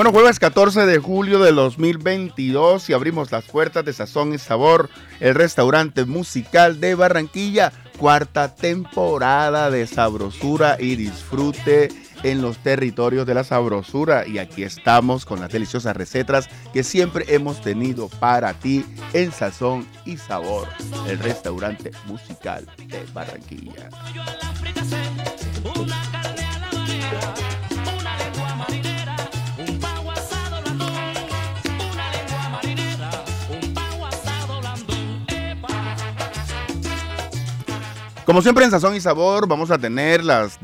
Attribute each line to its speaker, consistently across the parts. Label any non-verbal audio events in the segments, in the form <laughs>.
Speaker 1: Bueno, jueves 14 de julio de 2022 y abrimos las puertas de Sazón y Sabor, el restaurante musical de Barranquilla, cuarta temporada de sabrosura y disfrute en los territorios de la sabrosura y aquí estamos con las deliciosas recetas que siempre hemos tenido para ti en Sazón y Sabor, el restaurante musical de Barranquilla. Como siempre en Sazón y Sabor vamos a tener las,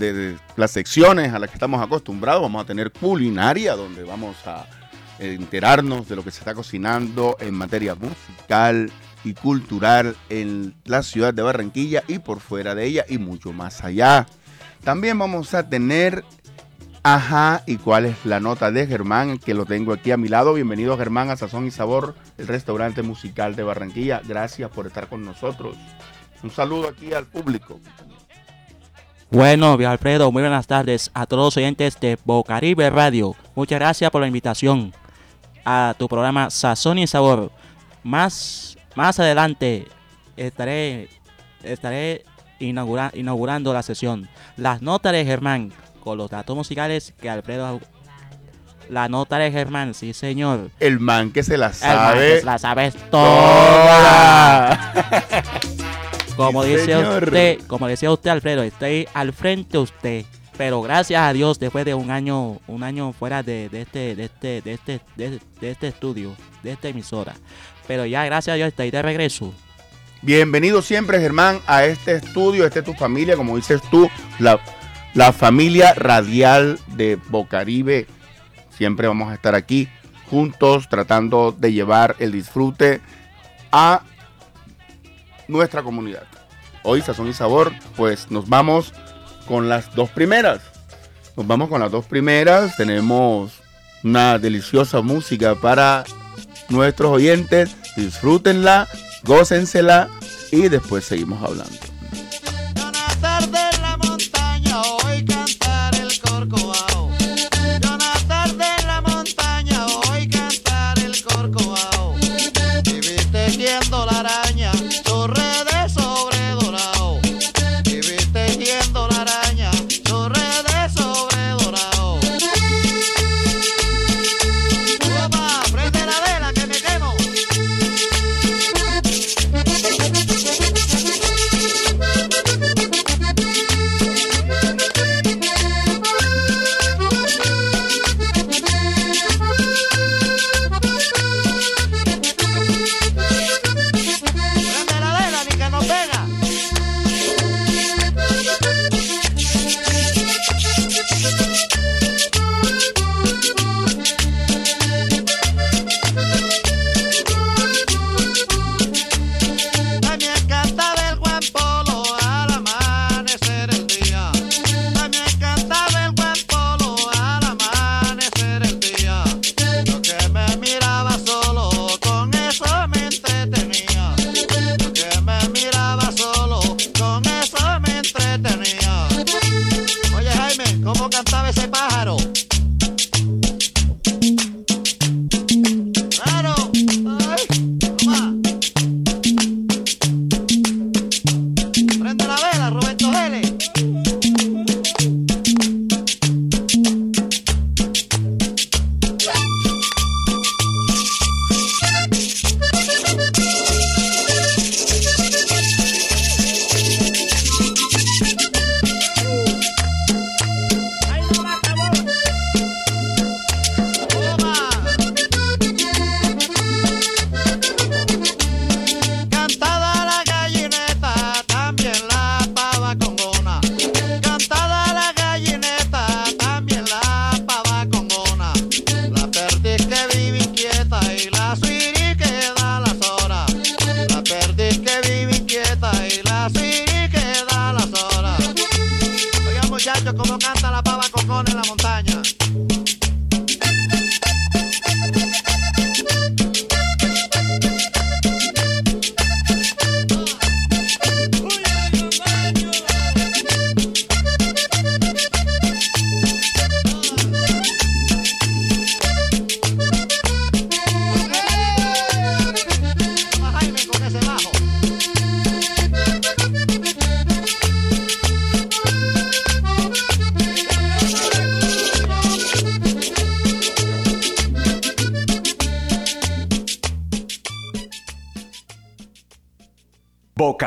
Speaker 1: las secciones a las que estamos acostumbrados. Vamos a tener culinaria, donde vamos a enterarnos de lo que se está cocinando en materia musical y cultural en la ciudad de Barranquilla y por fuera de ella y mucho más allá. También vamos a tener, ajá, y cuál es la nota de Germán, que lo tengo aquí a mi lado. Bienvenido Germán a Sazón y Sabor, el restaurante musical de Barranquilla. Gracias por estar con nosotros. Un saludo aquí al público.
Speaker 2: Bueno, Alfredo, muy buenas tardes a todos los oyentes de Bocaribe Radio. Muchas gracias por la invitación a tu programa Sazón y Sabor. Más, más adelante estaré, estaré inaugurando la sesión. Las notas de Germán con los datos musicales que Alfredo la nota de Germán, sí señor.
Speaker 1: El man que se la sabe.
Speaker 2: la sabes toda. <laughs> Como dice usted, como decía usted, Alfredo, estoy al frente de usted. Pero gracias a Dios, después de un año, un año fuera de, este, de este, de este, de, este estudio, de esta emisora. Pero ya, gracias a Dios, estoy de regreso.
Speaker 1: Bienvenido siempre, Germán, a este estudio, este es tu familia, como dices tú, la, la familia radial de Bocaribe. Siempre vamos a estar aquí juntos tratando de llevar el disfrute a nuestra comunidad. Hoy, Sazón y Sabor, pues nos vamos con las dos primeras. Nos vamos con las dos primeras. Tenemos una deliciosa música para nuestros oyentes. Disfrútenla, gócensela y después seguimos hablando.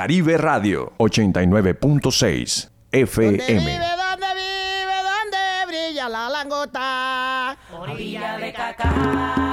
Speaker 3: Caribe Radio 89.6 FM.
Speaker 4: ¿Dónde vive, dónde vive, dónde brilla la langota?
Speaker 5: Orilla de
Speaker 4: caca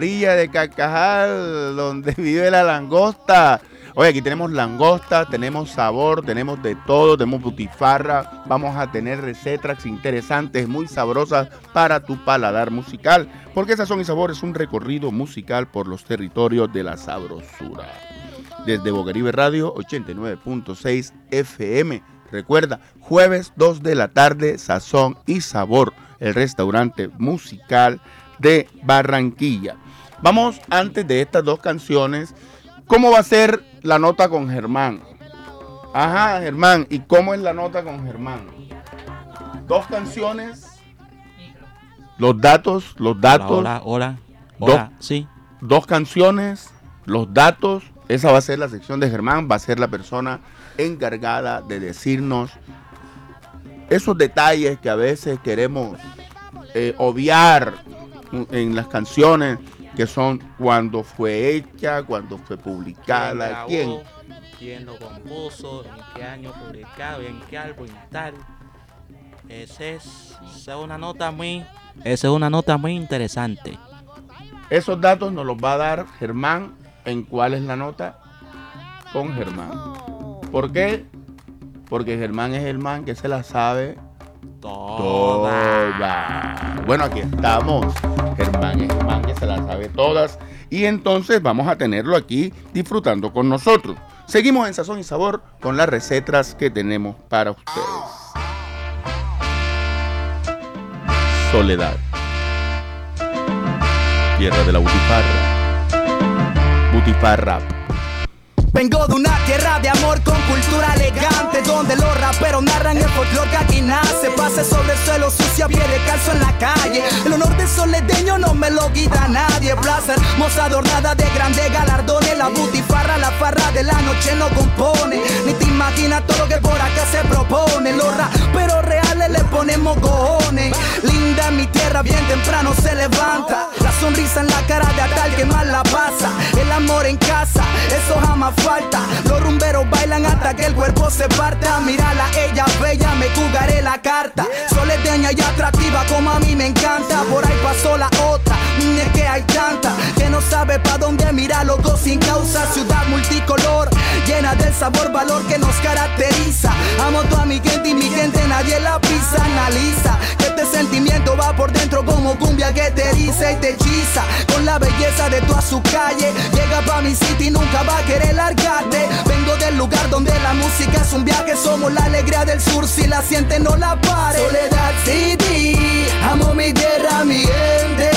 Speaker 5: orilla de
Speaker 1: Carcajal, donde <laughs> vive la langosta. Oye, aquí tenemos langosta, tenemos sabor, tenemos de todo, tenemos butifarra. Vamos a tener recetas interesantes, muy sabrosas para tu paladar musical. Porque Sazón y Sabor es un recorrido musical por los territorios de la sabrosura. Desde Bocaribe Radio 89.6 FM. Recuerda, jueves 2 de la tarde, Sazón y Sabor, el restaurante musical de Barranquilla. Vamos antes de estas dos canciones. ¿Cómo va a ser la nota con Germán? Ajá, Germán. ¿Y cómo es la nota con Germán? Dos canciones. Los datos, los datos.
Speaker 2: Hola, hola,
Speaker 1: Dos.
Speaker 2: hola, sí.
Speaker 1: Dos canciones, los datos. Esa va a ser la sección de Germán. Va a ser la persona encargada de decirnos esos detalles que a veces queremos eh, obviar en las canciones que son cuando fue hecha, cuando fue publicada, quién.
Speaker 2: quién lo compuso, en qué año publicado, en qué álbum y tal. Esa es, esa es una nota muy, esa es una nota muy interesante.
Speaker 1: Esos datos nos los va a dar Germán en cuál es la nota con Germán. ¿Por qué? Porque Germán es el man que se la sabe. Todas. Bueno, aquí estamos. Germán man que se la sabe todas. Y entonces vamos a tenerlo aquí disfrutando con nosotros. Seguimos en Sazón y Sabor con las recetas que tenemos para ustedes. Soledad. Tierra de la Butifarra. Butifarra.
Speaker 6: Vengo de una tierra de amor con cultura elegante Donde los raperos narran el folclore nace Pase sobre el suelo sucio, a pie de calzo en la calle. El honor de soledeño no me lo quita nadie. Plaza hermosa adornada de grandes galardones. La butifarra, la farra de la noche no compone. Ni te imaginas todo lo que por acá se propone. Los raperos reales le ponemos cojones. Linda mi tierra bien temprano se levanta. La sonrisa en la cara de atal que más la pasa. El amor en casa, eso jamás falta. Los rumberos bailan hasta que el cuerpo se parta. Mírala, ella bella, me jugaré la carta. Y atractiva como a mí me encanta. Por ahí pasó la otra, que hay tanta que no sabe pa' dónde mirar, loco sin causa. Ciudad multicolor, llena del sabor, valor que nos caracteriza. Amo toda mi gente y mi gente nadie la pisa. Analiza que este sentimiento va por dentro como cumbia que te eriza y te hechiza. Con la belleza de toda su calle, llega pa' mi city y nunca va a querer largarte. Vengo del lugar donde la música es un viaje, somos la alegría del sur. Si la siente, no la pare. Soledad City, amo mi tierra, mi gente,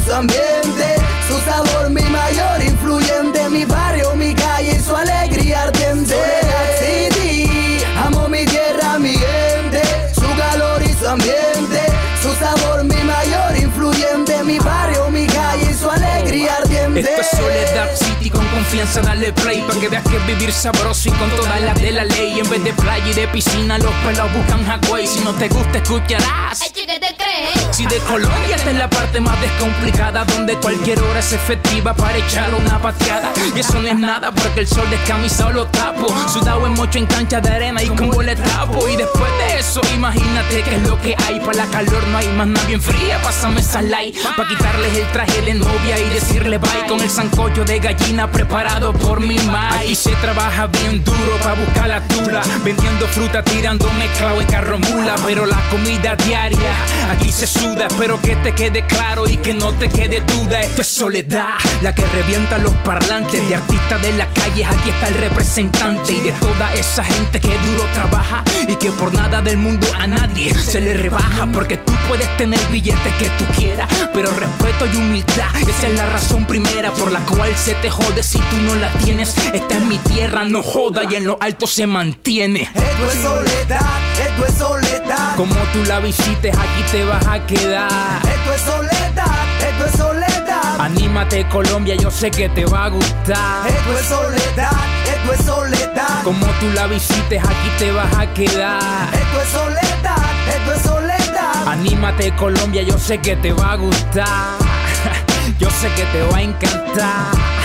Speaker 6: y su ambiente, su sabor, mi mayor influyente, mi barrio, mi calle y su alegría ardiente. Soledad City, amo mi tierra, mi gente, su calor y su ambiente, su sabor, mi mayor influyente, mi barrio, mi calle y su alegría ardiente.
Speaker 7: Esto es Soledad City con confianza, dale play Pa' que veas que vivir sabroso y con todas las de la ley En vez de playa y de piscina, los pelos buscan Hawaii Si no te gusta, escucharás
Speaker 5: Ay, chique, te crees?
Speaker 7: Si de Colombia. Esta es la parte más descomplicada Donde cualquier hora es efectiva para echar una pateada. Y eso no es nada porque el sol descamisado lo tapo. Sudado en mocho en cancha de arena y con le tapo Y después de eso imagínate que es lo que hay. Para la calor no hay más nada bien fría Pásame esa light. Pa' quitarles el traje de novia y decirle bye Con el sancocho de gallina preparado por mi mai Aquí se trabaja bien duro pa' buscar la tula. Vendiendo fruta, tirando mezclado en carro mula Pero la comida diaria aquí se suda Espero que te quede claro y que no te quede duda. Esto es soledad, la que revienta los parlantes. De artistas de la calle, aquí está el representante. Y de toda esa gente que duro trabaja Y que por nada del mundo a nadie se le rebaja. Porque tú puedes tener billetes que tú quieras Pero respeto y humildad, esa es la razón primera Por la cual se te jode. Si tú no la tienes Esta es mi tierra, no joda y en lo alto se mantiene.
Speaker 6: Esto es soledad, esto es soledad.
Speaker 7: Como tú la visites, aquí te vas a quedar
Speaker 6: Esto es soledad, esto es soledad.
Speaker 7: Anímate Colombia, yo sé que te va a gustar
Speaker 6: Esto es soledad, esto es soledad.
Speaker 7: Como tú la visites, aquí te vas a quedar
Speaker 6: Esto es soledad, esto es soledad.
Speaker 7: Anímate Colombia, yo sé que te va a gustar <laughs> Yo sé que te va a encantar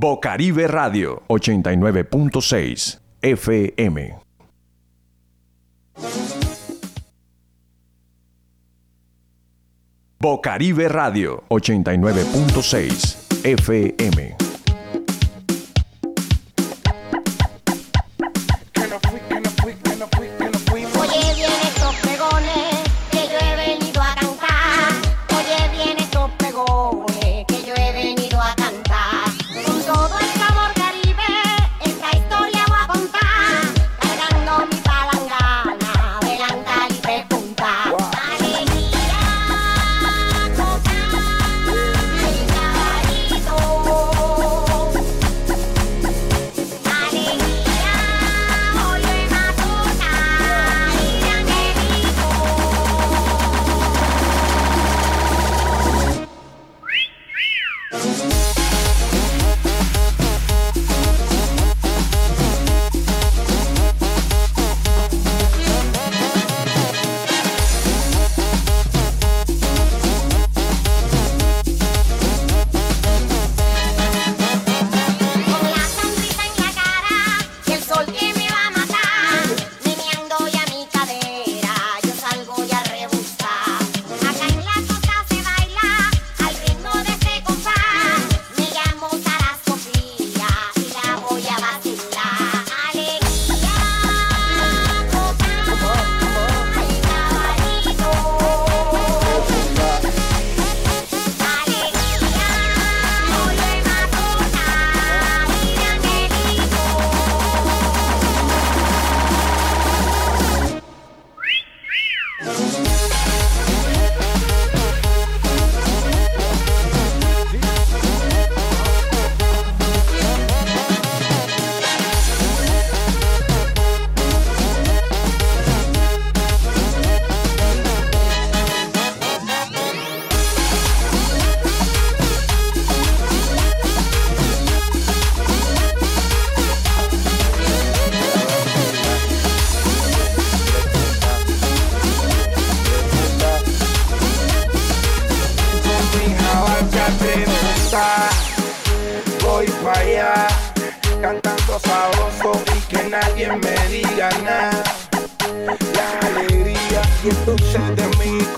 Speaker 3: Bocaribe Radio 89.6 FM. Bocaribe Radio 89.6 FM.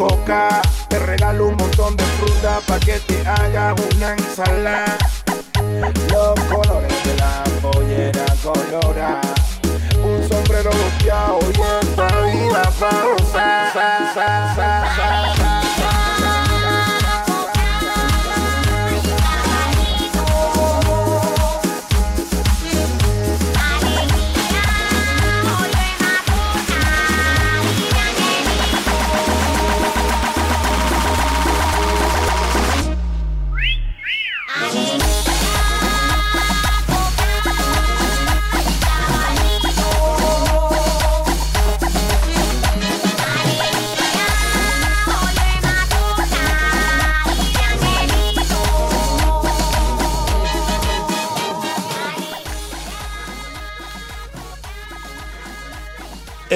Speaker 8: Coca.
Speaker 9: Te regalo un montón de fruta para que te hagas una ensalada. Los colores de la pollera colora. Un sombrero volteado y esta vida para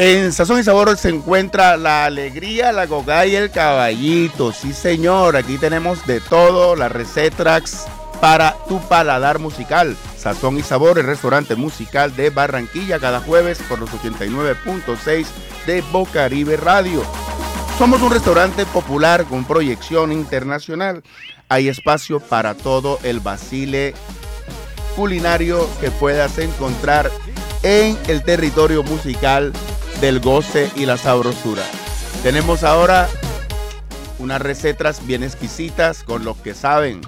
Speaker 1: En Sazón y Sabor se encuentra la alegría, la coca y el caballito. Sí, señor, aquí tenemos de todo, las recetas para tu paladar musical. Sazón y Sabor, el restaurante musical de Barranquilla, cada jueves por los 89.6 de Bocaribe Radio. Somos un restaurante popular con proyección internacional. Hay espacio para todo el basile culinario que puedas encontrar en el territorio musical del goce y la sabrosura. Tenemos ahora unas recetas bien exquisitas con los que saben.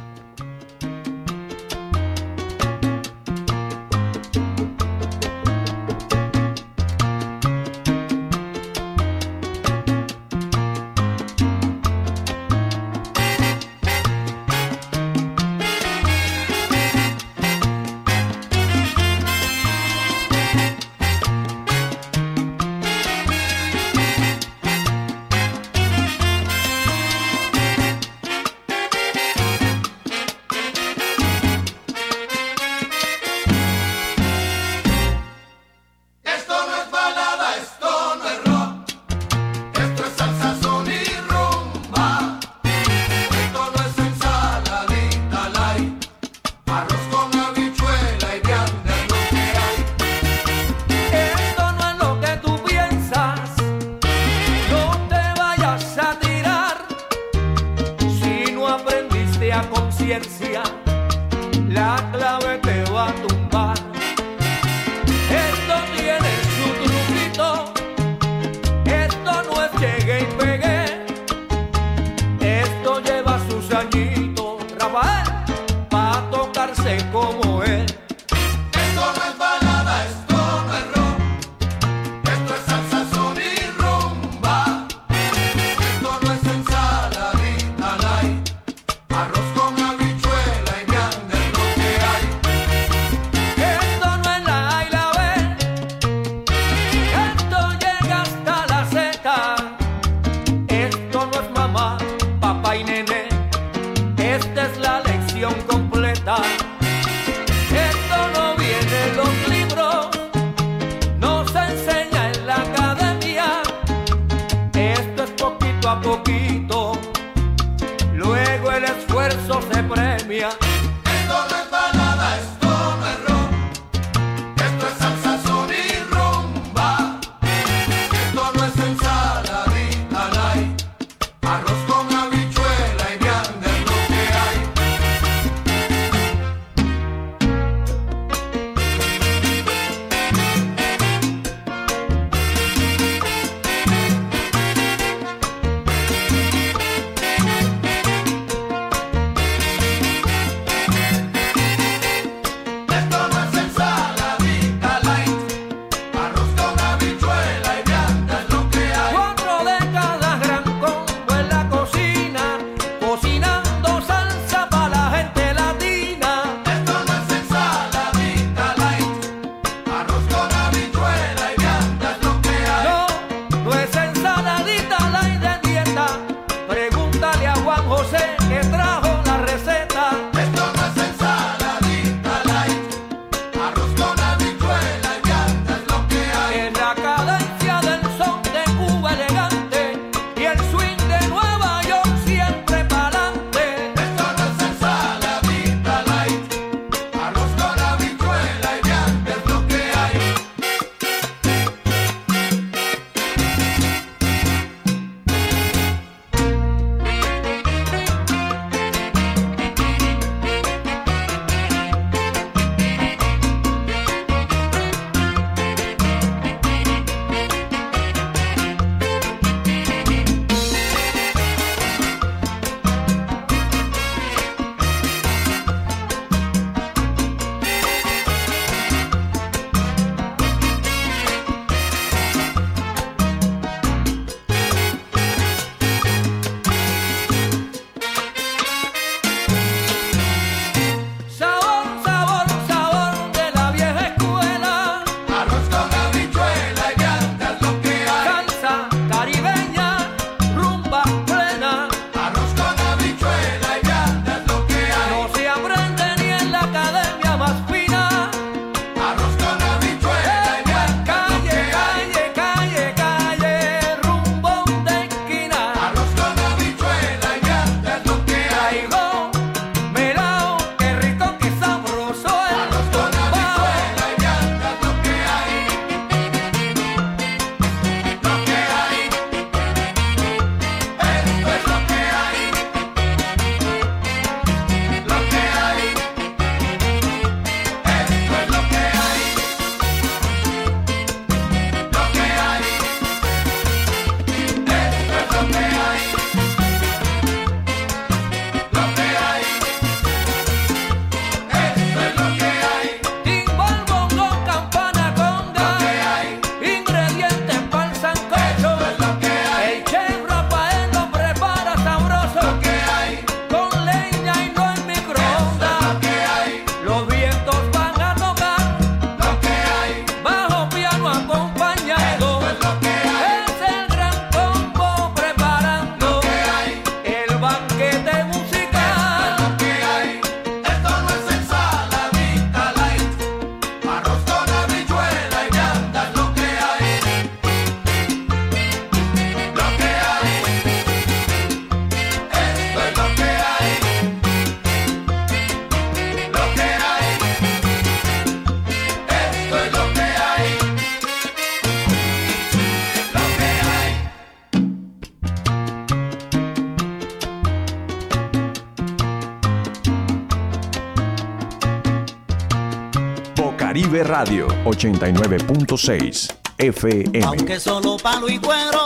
Speaker 3: 89.6 FM.
Speaker 10: Aunque solo palo y cuero.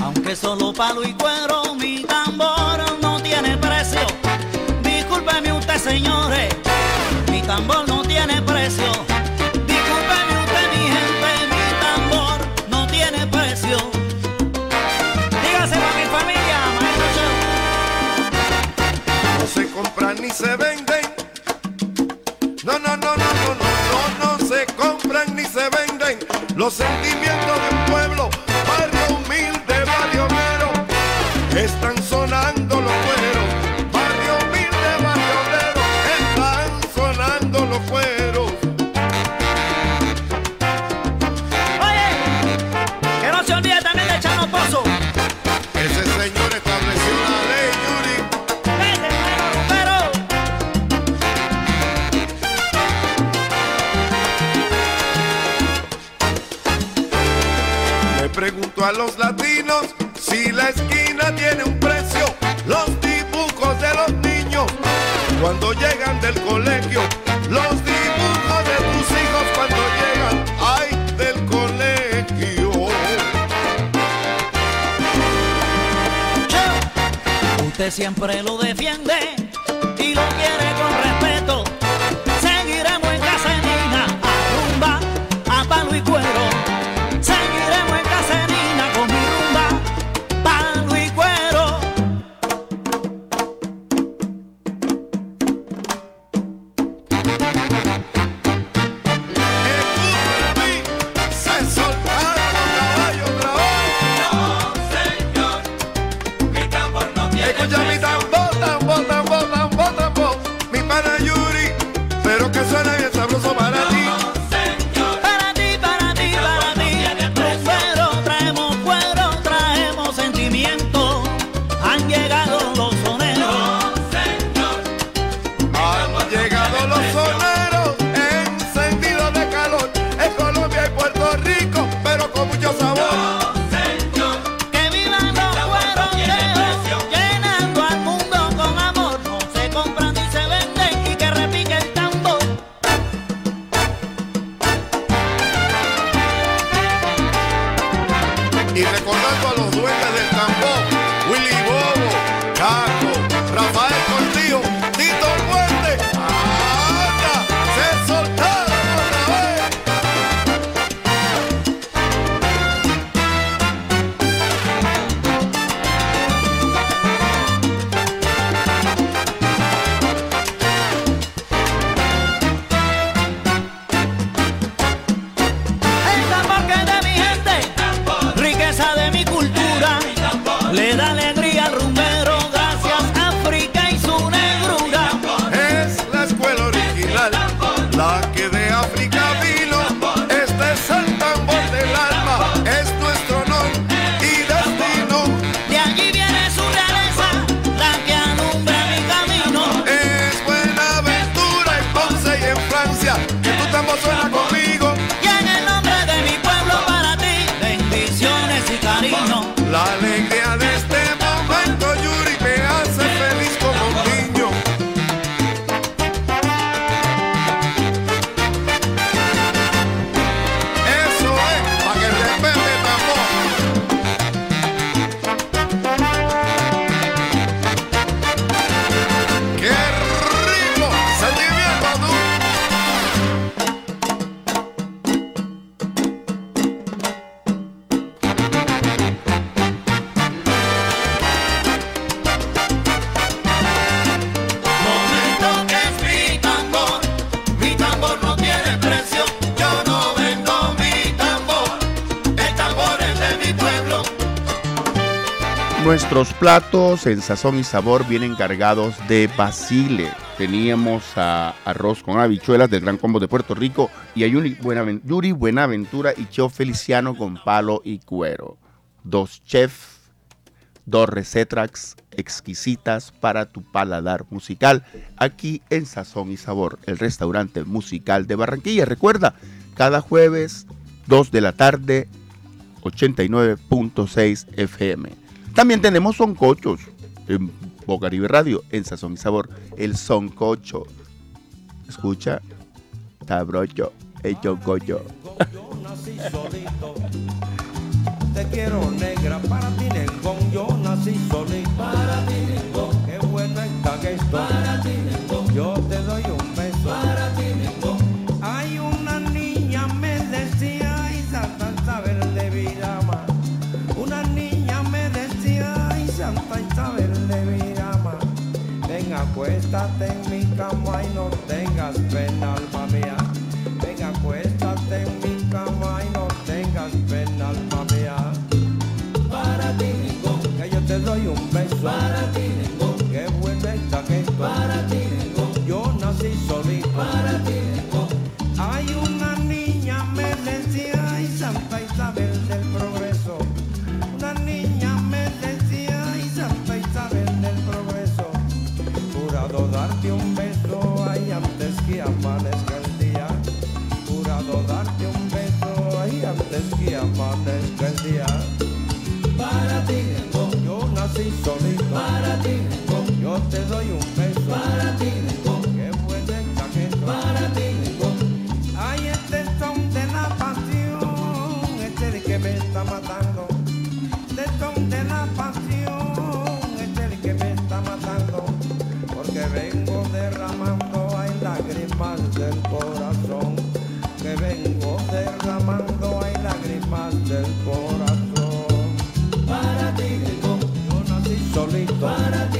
Speaker 10: Aunque solo palo y cuero, mi tambor no tiene precio. Discúlpeme usted, señores, mi tambor no tiene precio. Discúlpeme usted, mi gente, mi tambor no tiene precio. Dígaselo a mi familia, maestro.
Speaker 11: No se compra ni se vende sentimientos de un
Speaker 10: pueblo.
Speaker 1: Nuestros platos en sazón y sabor vienen cargados de basile. Teníamos a arroz con habichuelas del Gran Combo de Puerto Rico y a Yuri Buenaventura, y Cheo Feliciano con palo y cuero. Dos chefs, dos recetas exquisitas para tu paladar musical aquí en Sazón y Sabor, el restaurante musical de Barranquilla. Recuerda, cada jueves 2 de la tarde 89.6 FM. También tenemos soncochos en Bocaribe Radio, en Sazón y Sabor. El soncocho. Escucha, tabrocho, hecho cocho.
Speaker 12: Yo. Te quiero negra, para ti nengón. Yo nací solito. Para ti. Qué buena está que estoy. Para ti nengón. Yo te doy Ven, acuéstate en mi cama y no tengas pena, alma mía. Ven, acuéstate en mi cama y no tengas pena, alma mía. Para ti, Ningón, que yo te doy un beso. Jurado darte un beso ahí antes que amanezca el día. Jurado darte un beso ahí antes que amanezca el día. Para ti, yo nací solito. Para ti, yo te doy un beso. Para ti, del corazón. Para ti, yo nací solito.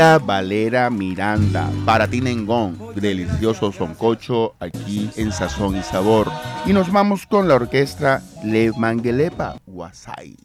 Speaker 1: Valera Miranda, para ti Nengón, delicioso soncocho aquí en Sazón y Sabor. Y nos vamos con la orquesta Le Manguelepa Guasay.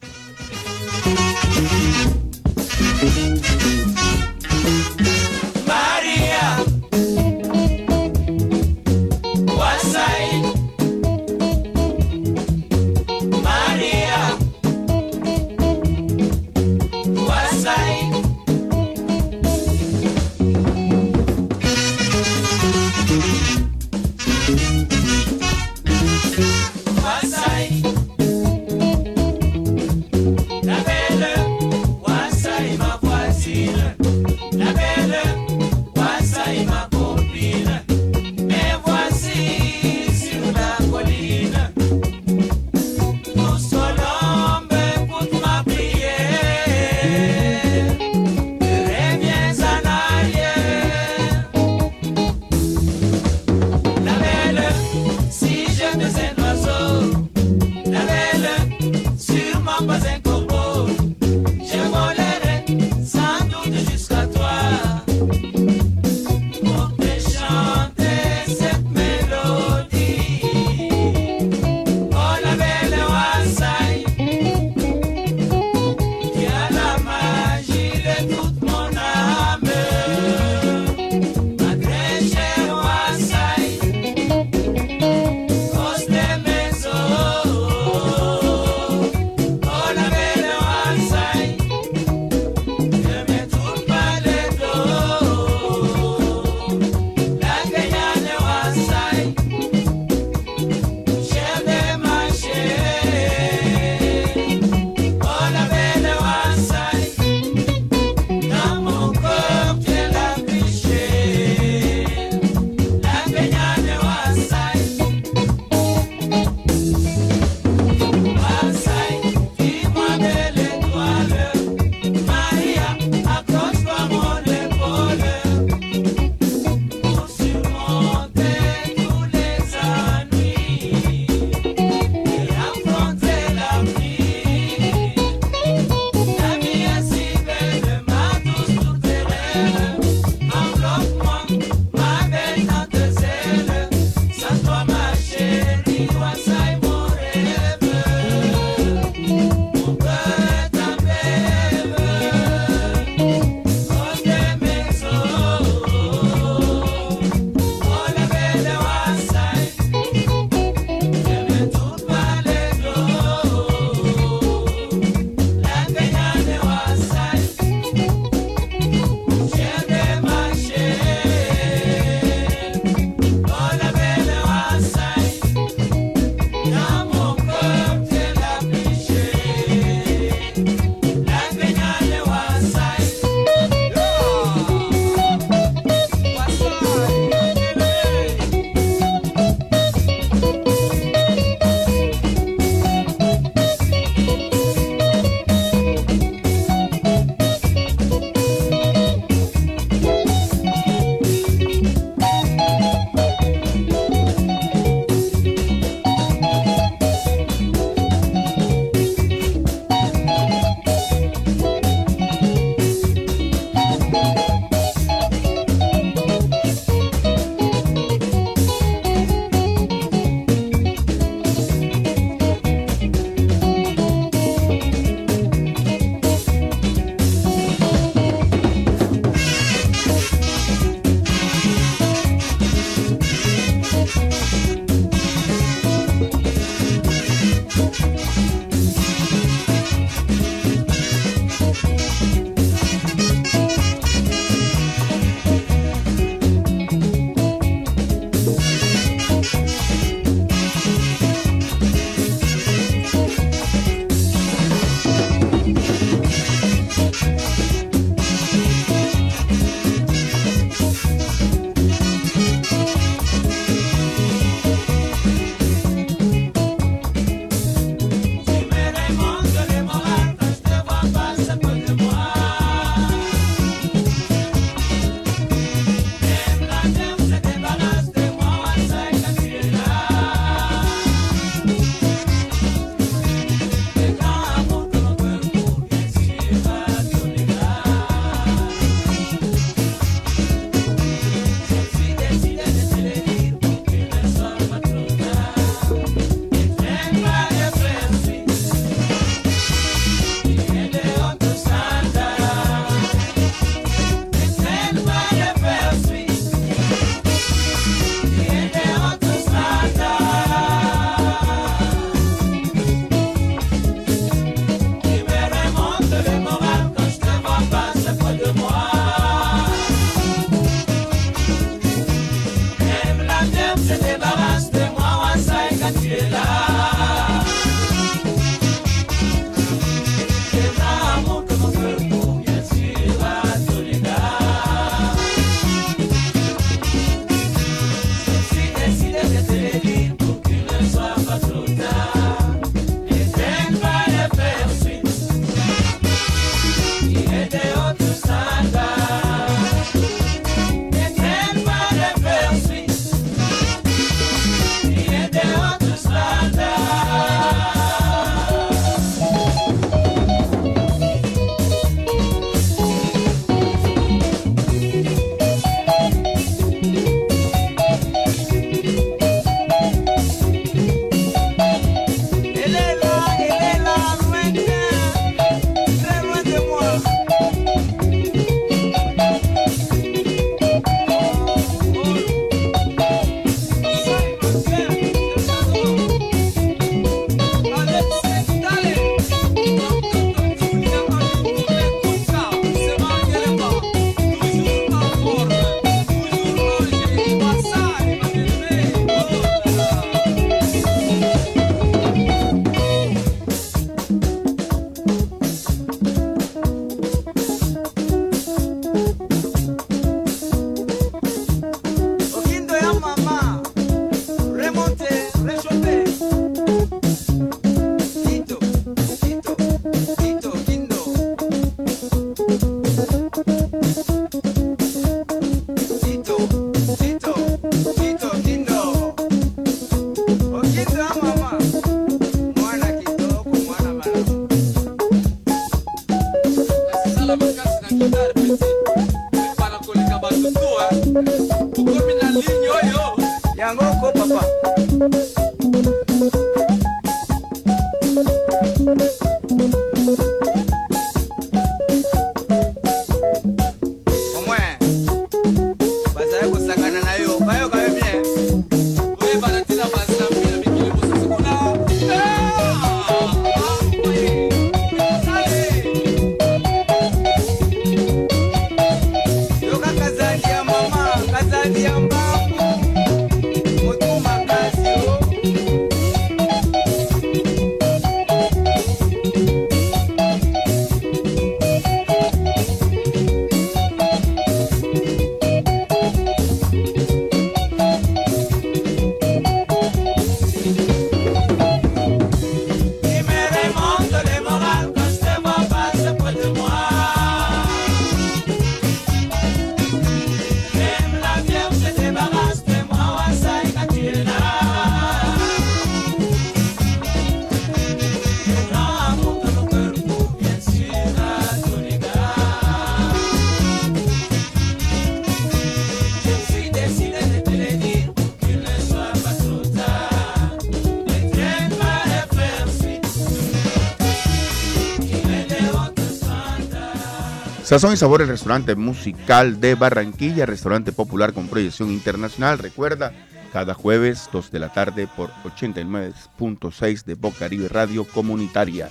Speaker 1: Sazón y Sabor, el restaurante musical de Barranquilla, restaurante popular con proyección internacional. Recuerda, cada jueves 2 de la tarde por 89.6 de Bocaribe Radio Comunitaria.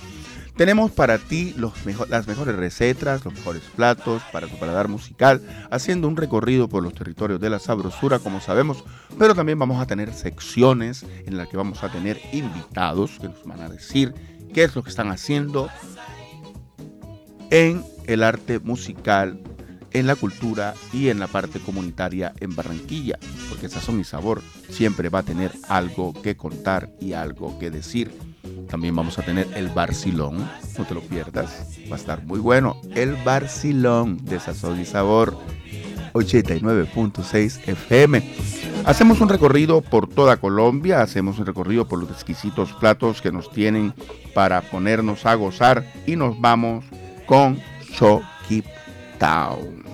Speaker 1: Tenemos para ti las mejores recetas, los mejores platos para tu paladar musical, haciendo un recorrido por los territorios de la sabrosura, como sabemos, pero también vamos a tener secciones en las que vamos a tener invitados que nos van a decir qué es lo que están haciendo en el arte musical en la cultura y en la parte comunitaria en Barranquilla, porque Sazón y Sabor siempre va a tener algo que contar y algo que decir. También vamos a tener el Barcilón, no te lo pierdas, va a estar muy bueno. El Barcilón de Sazón y Sabor, 89.6 FM. Hacemos un recorrido por toda Colombia, hacemos un recorrido por los exquisitos platos que nos tienen para ponernos a gozar y nos vamos con
Speaker 13: Choquip down.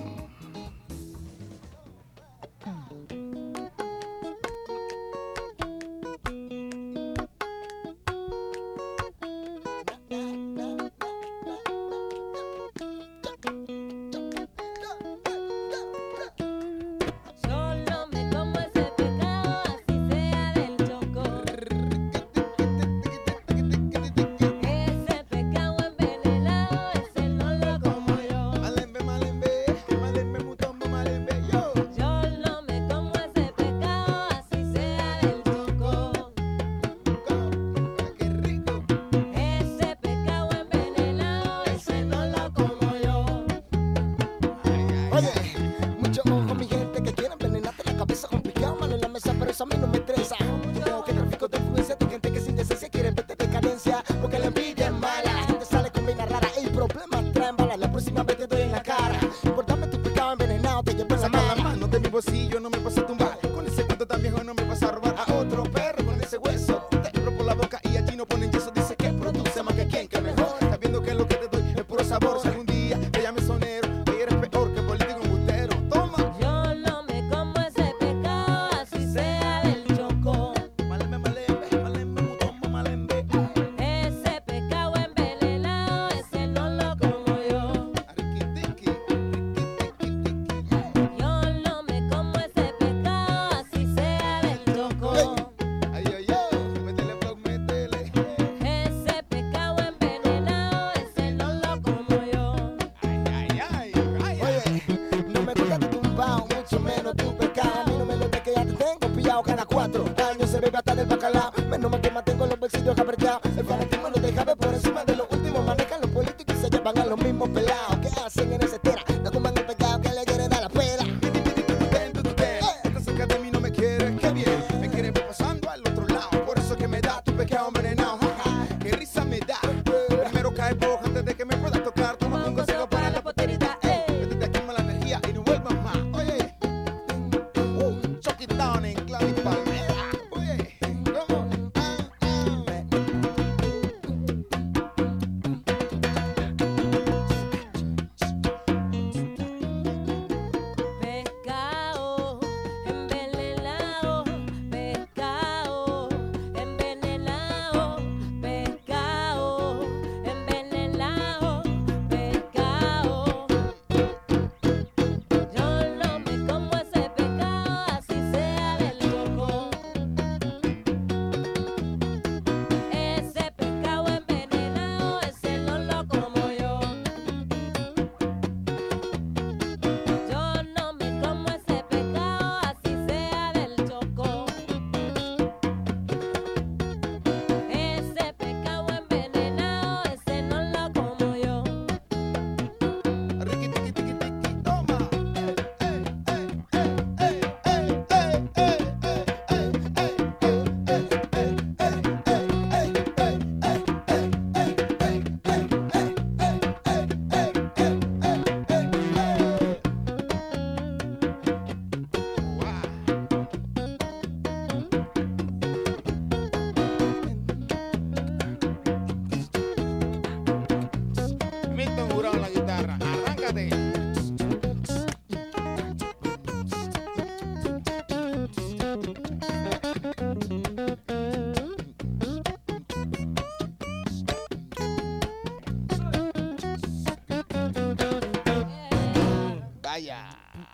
Speaker 13: se
Speaker 14: ve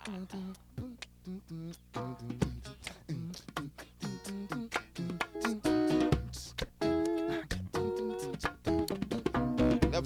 Speaker 14: The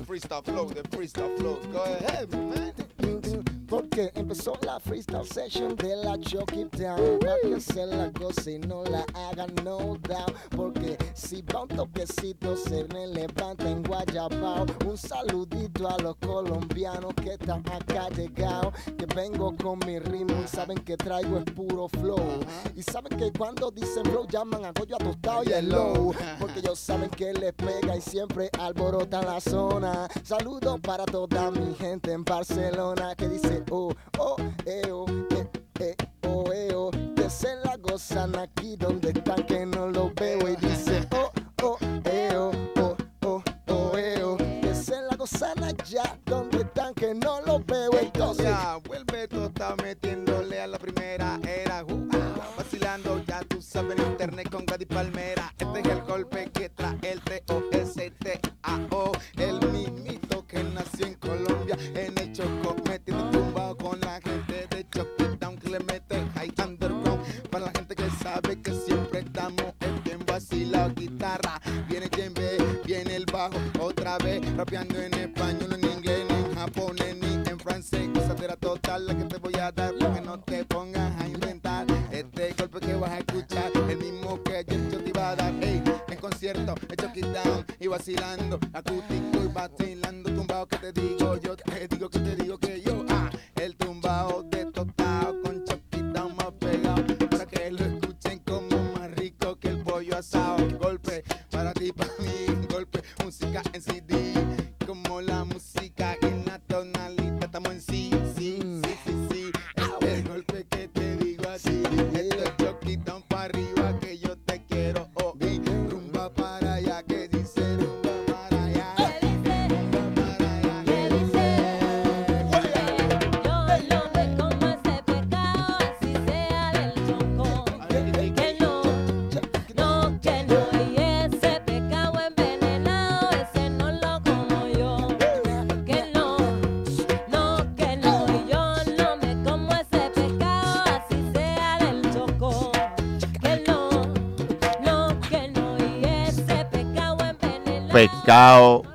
Speaker 14: freestyle flow, the freestyle flow. Go ahead, man.
Speaker 13: Porque empezó la freestyle session de la Chucky Town. Para que se la goce y no la hagan no doubt. Porque si va un toquecito se me levanta en Guayabao. Un saludito a los colombianos que están acá llegados. Que vengo con mi ritmo y saben que traigo es puro flow. Y saben que cuando dicen flow llaman a Goyo a tostado y el low. Porque ellos saben que les pega y siempre alborota la zona. Saludos para toda mi gente en Barcelona que dice oh, oh, eh, oh, eh, eh, oh, eh, oh. Que se la gozan aquí donde están que no lo veo y dice oh, oh, eh, oh, oh, oh, oh, eh, oh. Que la gozan allá donde están que no lo veo entonces.
Speaker 14: Ya, vuelve está metiéndole a la primera era. uh, vacilando, ya tú sabes en internet con Gadi Palmera. Música en CD,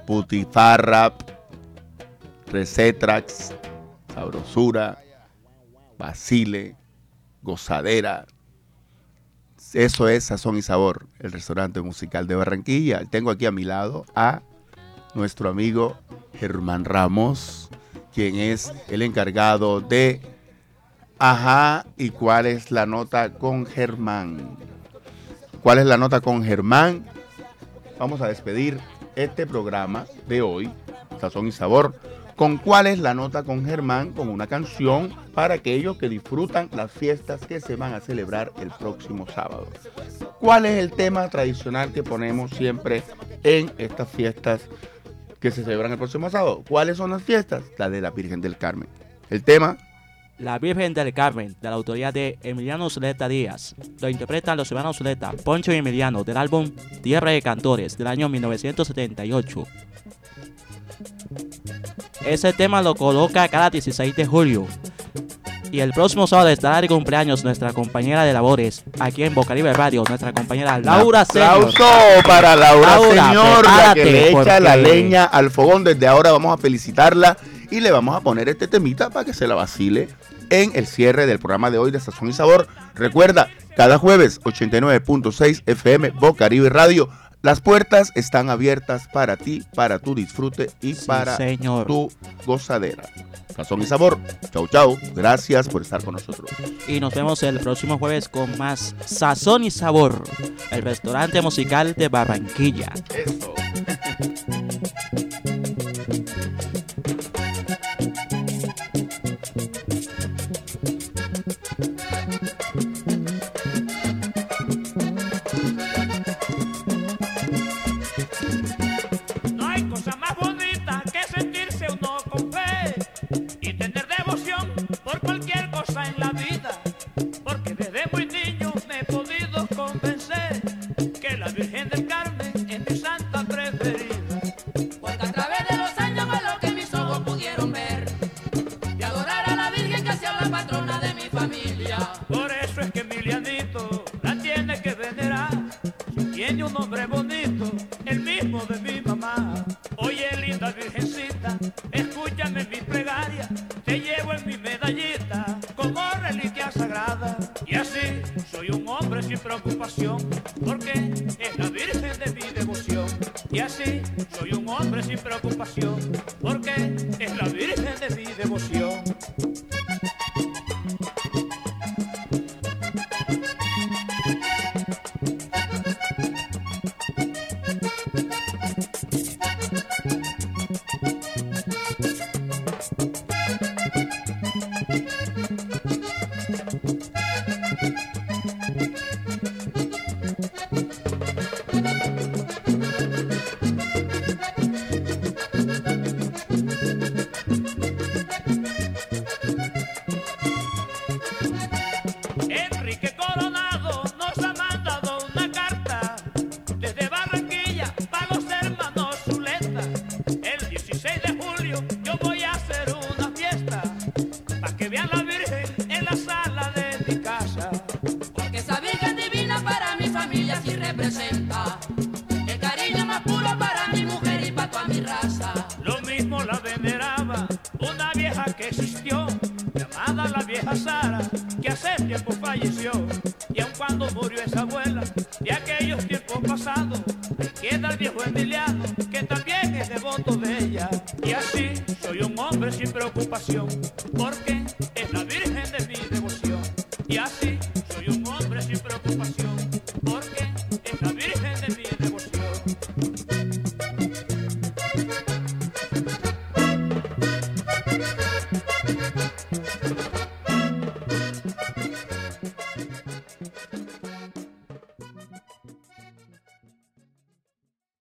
Speaker 1: putifarra, recetrax, sabrosura, basile, gozadera. Eso es Sazón y Sabor, el restaurante musical de Barranquilla. Tengo aquí a mi lado a nuestro amigo Germán Ramos, quien es el encargado de Ajá, ¿y cuál es la nota con Germán? ¿Cuál es la nota con Germán? Vamos a despedir este programa de hoy, Sazón y Sabor, con cuál es la nota con Germán, con una canción para aquellos que disfrutan las fiestas que se van a celebrar el próximo sábado. ¿Cuál es el tema tradicional que ponemos siempre en estas fiestas que se celebran el próximo sábado? ¿Cuáles son las fiestas? La de la Virgen del Carmen. El tema
Speaker 2: La Virgen del Carmen, de la autoría de Emiliano Zuleta Díaz. Lo interpretan los hermanos Zuleta, Poncho y Emiliano, del álbum Tierra de Cantores, del año 1978. Ese tema lo coloca cada 16 de julio. Y el próximo sábado estará de cumpleaños nuestra compañera de labores aquí en Bocaribe Radio, nuestra compañera Laura
Speaker 1: Un aplauso para Laura, Señor, la que le echa la leña al fogón. Desde ahora vamos a felicitarla y le vamos a poner este temita para que se la vacile en el cierre del programa de hoy de Sazón y Sabor. Recuerda, cada jueves 89.6 FM Bocaribe Radio. Las puertas están abiertas para ti, para tu disfrute y para
Speaker 2: señor.
Speaker 1: tu gozadera. Sazón y Sabor. Chau, chau. Gracias por estar con nosotros.
Speaker 2: Y nos vemos el próximo jueves con más Sazón y Sabor, el restaurante musical de Barranquilla.
Speaker 1: Eso.
Speaker 15: Y
Speaker 16: así soy un hombre sin preocupación,